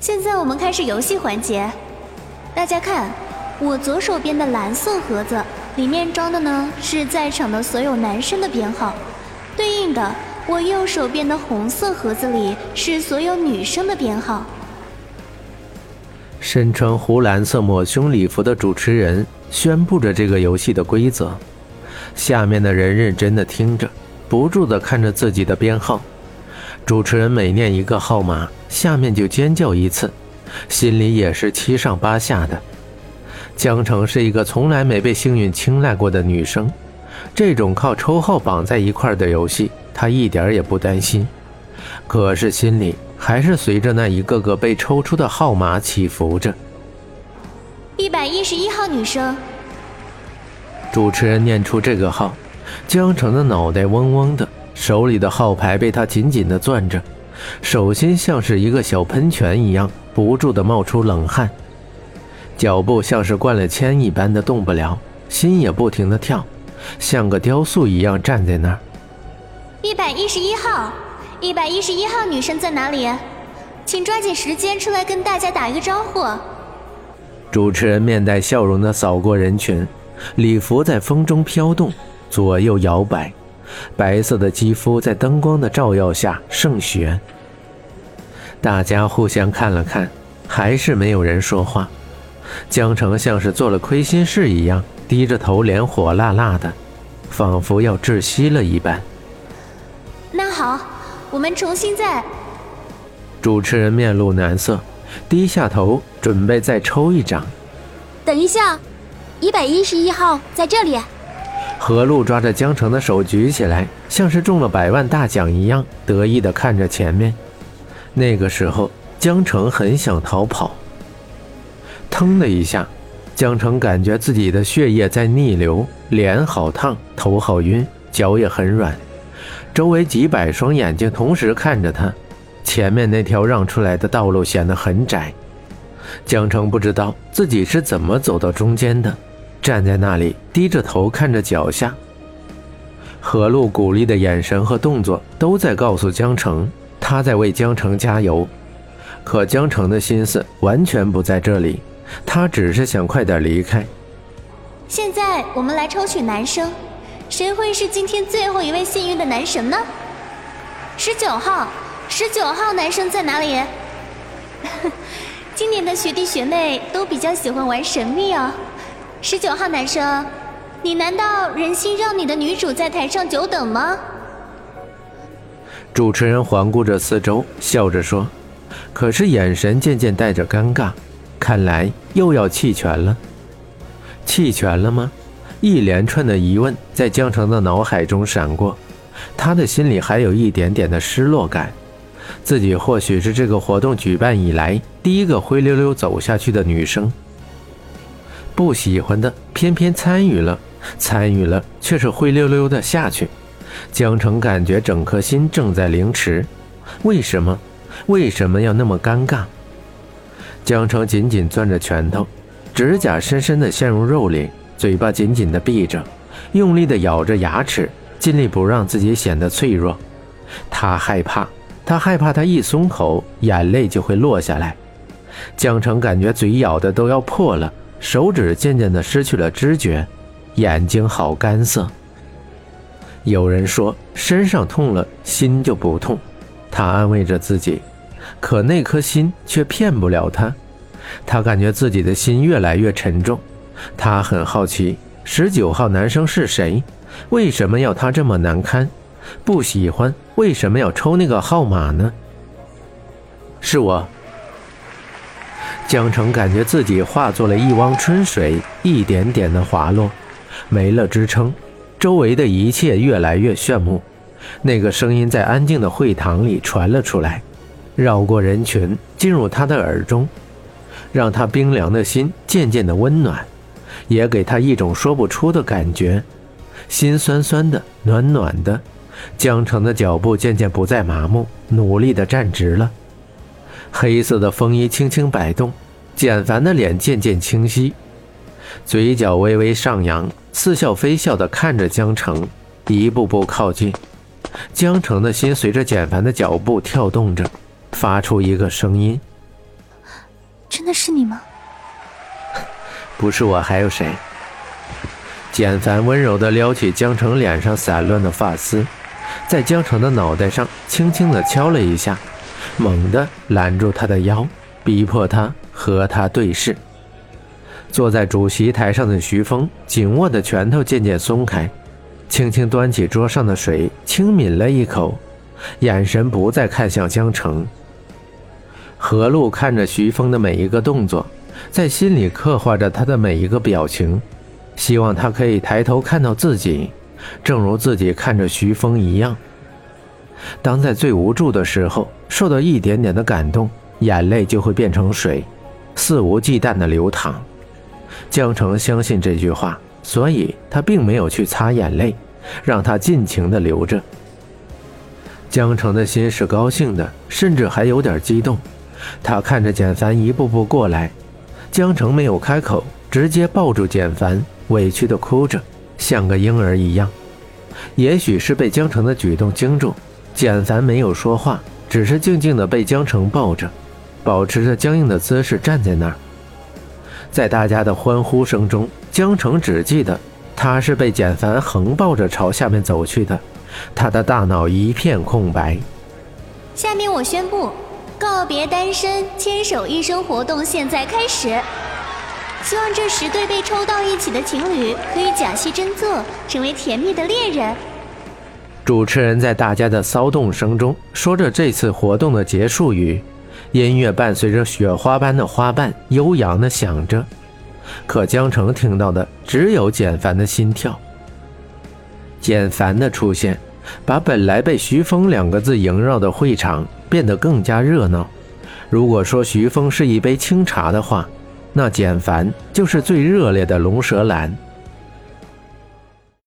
现在我们开始游戏环节。大家看，我左手边的蓝色盒子里面装的呢是在场的所有男生的编号，对应的我右手边的红色盒子里是所有女生的编号。身穿湖蓝色抹胸礼服的主持人宣布着这个游戏的规则，下面的人认真的听着，不住的看着自己的编号。主持人每念一个号码，下面就尖叫一次，心里也是七上八下的。江城是一个从来没被幸运青睐过的女生，这种靠抽号绑在一块的游戏，她一点也不担心。可是心里还是随着那一个个被抽出的号码起伏着。一百一十一号女生，主持人念出这个号，江城的脑袋嗡嗡的。手里的号牌被他紧紧地攥着，手心像是一个小喷泉一样，不住地冒出冷汗，脚步像是灌了铅一般的动不了，心也不停地跳，像个雕塑一样站在那儿。一百一十一号，一百一十一号女生在哪里？请抓紧时间出来跟大家打一个招呼。主持人面带笑容地扫过人群，礼服在风中飘动，左右摇摆。白色的肌肤在灯光的照耀下胜雪。大家互相看了看，还是没有人说话。江城像是做了亏心事一样，低着头，脸火辣辣的，仿佛要窒息了一般。那好，我们重新再。主持人面露难色，低下头准备再抽一张。等一下，一百一十一号在这里。何璐抓着江城的手举起来，像是中了百万大奖一样，得意地看着前面。那个时候，江城很想逃跑。腾的一下，江城感觉自己的血液在逆流，脸好烫，头好晕，脚也很软。周围几百双眼睛同时看着他，前面那条让出来的道路显得很窄。江城不知道自己是怎么走到中间的。站在那里，低着头看着脚下。何璐鼓励的眼神和动作都在告诉江城，他在为江城加油。可江城的心思完全不在这里，他只是想快点离开。现在我们来抽取男生，谁会是今天最后一位幸运的男神呢？十九号，十九号男生在哪里？今年的学弟学妹都比较喜欢玩神秘哦。十九号男生，你难道忍心让你的女主在台上久等吗？主持人环顾着四周，笑着说，可是眼神渐渐带着尴尬，看来又要弃权了。弃权了吗？一连串的疑问在江城的脑海中闪过，他的心里还有一点点的失落感，自己或许是这个活动举办以来第一个灰溜溜走下去的女生。不喜欢的偏偏参与了，参与了却是灰溜溜的下去。江城感觉整颗心正在凌迟，为什么？为什么要那么尴尬？江城紧紧攥着拳头，指甲深深的陷入肉里，嘴巴紧紧的闭着，用力的咬着牙齿，尽力不让自己显得脆弱。他害怕，他害怕他一松口，眼泪就会落下来。江城感觉嘴咬的都要破了。手指渐渐的失去了知觉，眼睛好干涩。有人说身上痛了，心就不痛。他安慰着自己，可那颗心却骗不了他。他感觉自己的心越来越沉重。他很好奇，十九号男生是谁？为什么要他这么难堪？不喜欢，为什么要抽那个号码呢？是我。江城感觉自己化作了一汪春水，一点点的滑落，没了支撑，周围的一切越来越炫目。那个声音在安静的会堂里传了出来，绕过人群，进入他的耳中，让他冰凉的心渐渐的温暖，也给他一种说不出的感觉，心酸酸的，暖暖的。江城的脚步渐渐不再麻木，努力的站直了。黑色的风衣轻轻摆动，简凡的脸渐渐清晰，嘴角微微上扬，似笑非笑地看着江城，一步步靠近。江城的心随着简凡的脚步跳动着，发出一个声音：“真的是你吗？不是我还有谁？简凡温柔地撩起江城脸上散乱的发丝，在江城的脑袋上轻轻地敲了一下，猛地拦住他的腰，逼迫他和他对视。坐在主席台上的徐峰紧握的拳头渐渐松开，轻轻端起桌上的水，轻抿了一口，眼神不再看向江城。何璐看着徐峰的每一个动作，在心里刻画着他的每一个表情，希望他可以抬头看到自己，正如自己看着徐峰一样。当在最无助的时候，受到一点点的感动，眼泪就会变成水，肆无忌惮地流淌。江城相信这句话，所以他并没有去擦眼泪，让他尽情地流着。江城的心是高兴的，甚至还有点激动。他看着简凡一步步过来，江城没有开口，直接抱住简凡，委屈地哭着，像个婴儿一样。也许是被江城的举动惊住，简凡没有说话，只是静静地被江城抱着，保持着僵硬的姿势站在那儿。在大家的欢呼声中，江城只记得他是被简凡横抱着朝下面走去的，他的大脑一片空白。下面我宣布。告别单身，牵手一生活动现在开始。希望这十对被抽到一起的情侣可以假戏真做，成为甜蜜的恋人。主持人在大家的骚动声中说着这次活动的结束语，音乐伴随着雪花般的花瓣悠扬的响着。可江城听到的只有简凡的心跳。简凡的出现，把本来被徐峰两个字萦绕的会场。变得更加热闹。如果说徐峰是一杯清茶的话，那简凡就是最热烈的龙舌兰。